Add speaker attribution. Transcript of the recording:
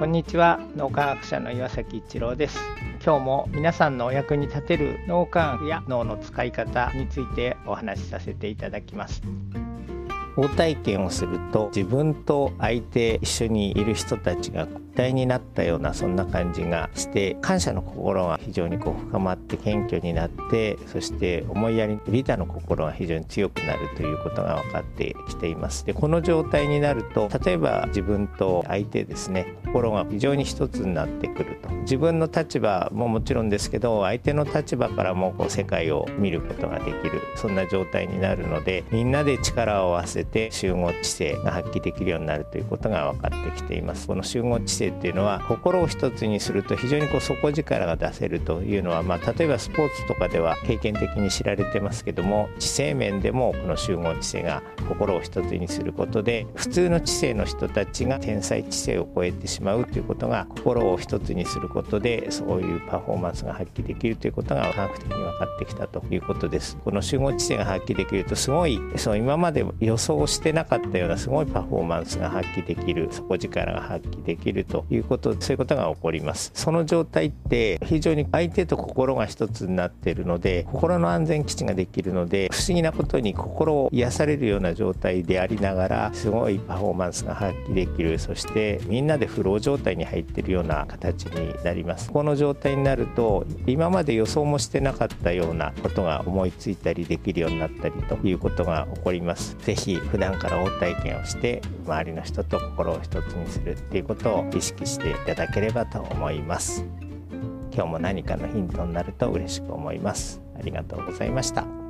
Speaker 1: こんにちは。脳科学者の岩崎一郎です。今日も皆さんのお役に立てる脳科学や脳の使い方についてお話しさせていただきます。応体験をすると自分と相手一緒にいる人たちが体になったようなそんな感じがして感謝の心が非常にこう深まって謙虚になってそして思いやりリーダーの心が非常に強くなるということが分かってきています。でこの状態になると例えば自分と相手ですね心が非常に一つになってくると。自分の立場ももちろんですけど相手の立場からもこう世界を見ることができる。そんな状態になるのでみんなで力を合わせて集合知性が発揮できるようになるということが分かってきています。この集合知性っていうのは心を一つにすると非常にこう底力が出せるというのは、まあ、例えばスポーツとかでは経験的に知られてますけども知性面でもこの集合知性が心を一つにすることで普通の知性の人たちが天才知性を超えてしまうということが心を一つにすることでそういうパフォーマンスが発揮できるということが科学的に分かってきたということです。この集合知性が発揮できるとすごいそう今まで予想してなかったようなすごいパフォーマンスが発揮できる底力が発揮できるということそういうことが起こります。その状態って非常に相手と心が一つになっているので心の安全基地ができるので不思議なことに心を癒されるような状態でありながらすごいパフォーマンスが発揮できる。そしてみんなでフロー状態に入っているような形になります。この状態になると今まで予想もしてなかったようなことが思いついたりできるようになったりということが起こります。是非普段から応体験をして周りの人と心を一つにするっていうことを意識していただければと思います。今日も何かのヒントになると嬉しく思います。ありがとうございました。